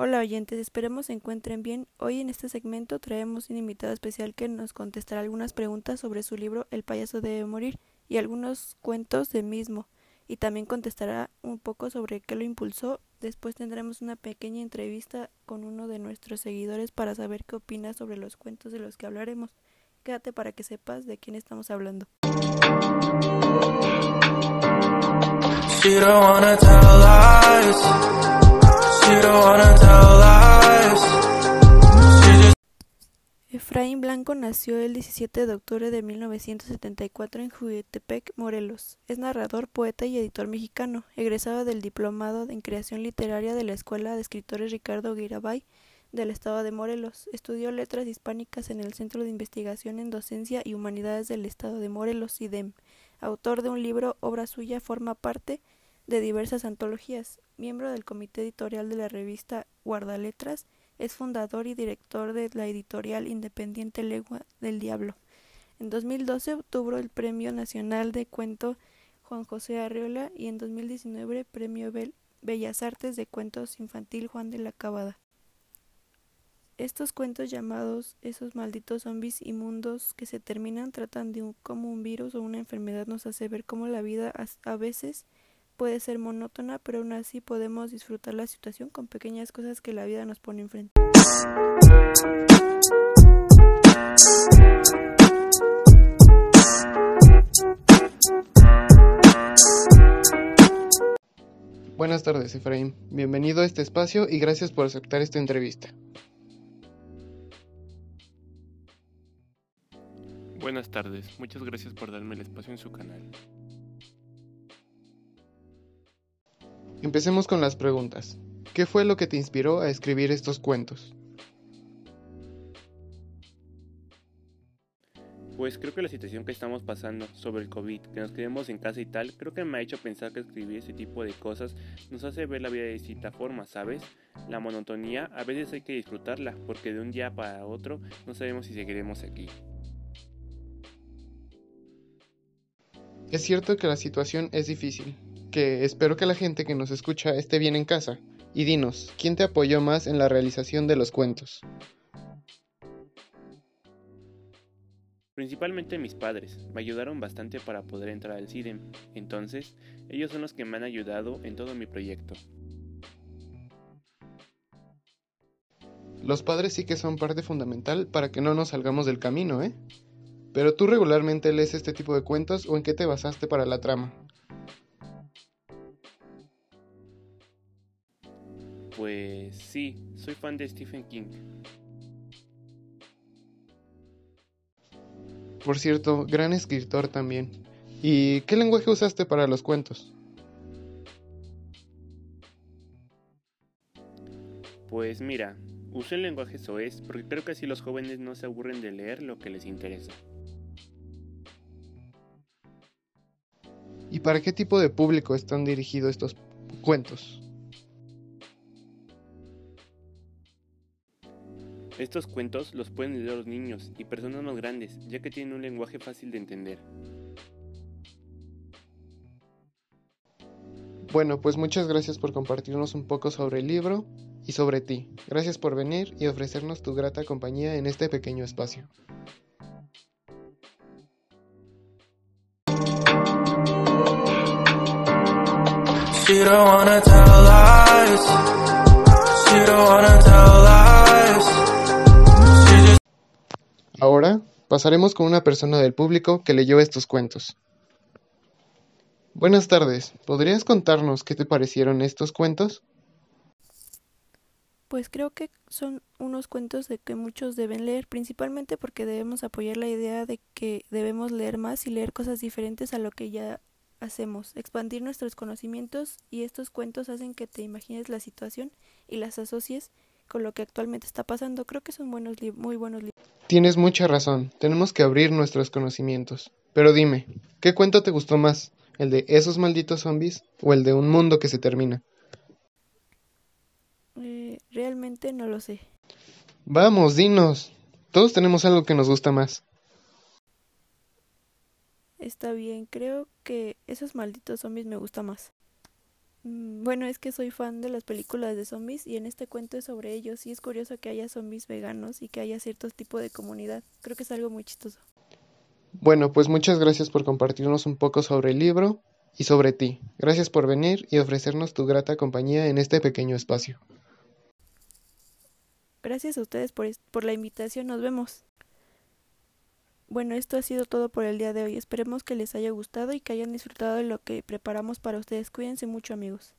Hola oyentes, esperemos se encuentren bien. Hoy en este segmento traemos un invitado especial que nos contestará algunas preguntas sobre su libro El payaso debe morir y algunos cuentos del mismo y también contestará un poco sobre qué lo impulsó. Después tendremos una pequeña entrevista con uno de nuestros seguidores para saber qué opina sobre los cuentos de los que hablaremos. Quédate para que sepas de quién estamos hablando. Efraín Blanco nació el 17 de octubre de 1974 en Juetepec, Morelos. Es narrador, poeta y editor mexicano, egresado del Diplomado en Creación Literaria de la Escuela de Escritores Ricardo Guirabay del Estado de Morelos. Estudió Letras Hispánicas en el Centro de Investigación en Docencia y Humanidades del Estado de Morelos, IDEM. Autor de un libro, obra suya forma parte de diversas antologías. Miembro del comité editorial de la revista Guardaletras es fundador y director de la editorial independiente Legua del Diablo. En 2012 obtuvo el Premio Nacional de Cuento Juan José Arreola y en 2019 Premio Bellas Artes de Cuentos Infantil Juan de la Cabada. Estos cuentos llamados esos malditos zombies inmundos que se terminan tratan de un, cómo un virus o una enfermedad nos hace ver cómo la vida a veces puede ser monótona, pero aún así podemos disfrutar la situación con pequeñas cosas que la vida nos pone enfrente. Buenas tardes, Efraín. Bienvenido a este espacio y gracias por aceptar esta entrevista. Buenas tardes, muchas gracias por darme el espacio en su canal. Empecemos con las preguntas. ¿Qué fue lo que te inspiró a escribir estos cuentos? Pues creo que la situación que estamos pasando sobre el COVID, que nos quedemos en casa y tal, creo que me ha hecho pensar que escribir ese tipo de cosas nos hace ver la vida de distinta forma, ¿sabes? La monotonía a veces hay que disfrutarla, porque de un día para otro no sabemos si seguiremos aquí. Es cierto que la situación es difícil, que espero que la gente que nos escucha esté bien en casa. Y dinos, ¿quién te apoyó más en la realización de los cuentos? Principalmente mis padres, me ayudaron bastante para poder entrar al CIDEM, entonces ellos son los que me han ayudado en todo mi proyecto. Los padres sí que son parte fundamental para que no nos salgamos del camino, ¿eh? Pero tú regularmente lees este tipo de cuentos o en qué te basaste para la trama? Pues sí, soy fan de Stephen King. Por cierto, gran escritor también. ¿Y qué lenguaje usaste para los cuentos? Pues mira, usé el lenguaje soez porque creo que así los jóvenes no se aburren de leer lo que les interesa. ¿Y para qué tipo de público están dirigidos estos cuentos? Estos cuentos los pueden leer los niños y personas más grandes, ya que tienen un lenguaje fácil de entender. Bueno, pues muchas gracias por compartirnos un poco sobre el libro y sobre ti. Gracias por venir y ofrecernos tu grata compañía en este pequeño espacio. Pasaremos con una persona del público que leyó estos cuentos. Buenas tardes, ¿podrías contarnos qué te parecieron estos cuentos? Pues creo que son unos cuentos de que muchos deben leer, principalmente porque debemos apoyar la idea de que debemos leer más y leer cosas diferentes a lo que ya hacemos, expandir nuestros conocimientos y estos cuentos hacen que te imagines la situación y las asocies con lo que actualmente está pasando. Creo que son buenos muy buenos libros. Tienes mucha razón, tenemos que abrir nuestros conocimientos. Pero dime, ¿qué cuento te gustó más? ¿El de esos malditos zombies o el de un mundo que se termina? Eh, realmente no lo sé. Vamos, dinos. Todos tenemos algo que nos gusta más. Está bien, creo que esos malditos zombies me gusta más. Mm, Bueno, es que soy fan de las películas de zombies y en este cuento es sobre ellos y es curioso que haya zombies veganos y que haya cierto tipo de comunidad. Creo que es algo muy chistoso. Bueno, pues muchas gracias por compartirnos un poco sobre el libro y sobre ti. Gracias por venir y ofrecernos tu grata compañía en este pequeño espacio. Gracias a ustedes por, por la invitación. Nos vemos. Bueno, esto ha sido todo por el día de hoy. Esperemos que les haya gustado y que hayan disfrutado de lo que preparamos para ustedes. Cuídense mucho, amigos.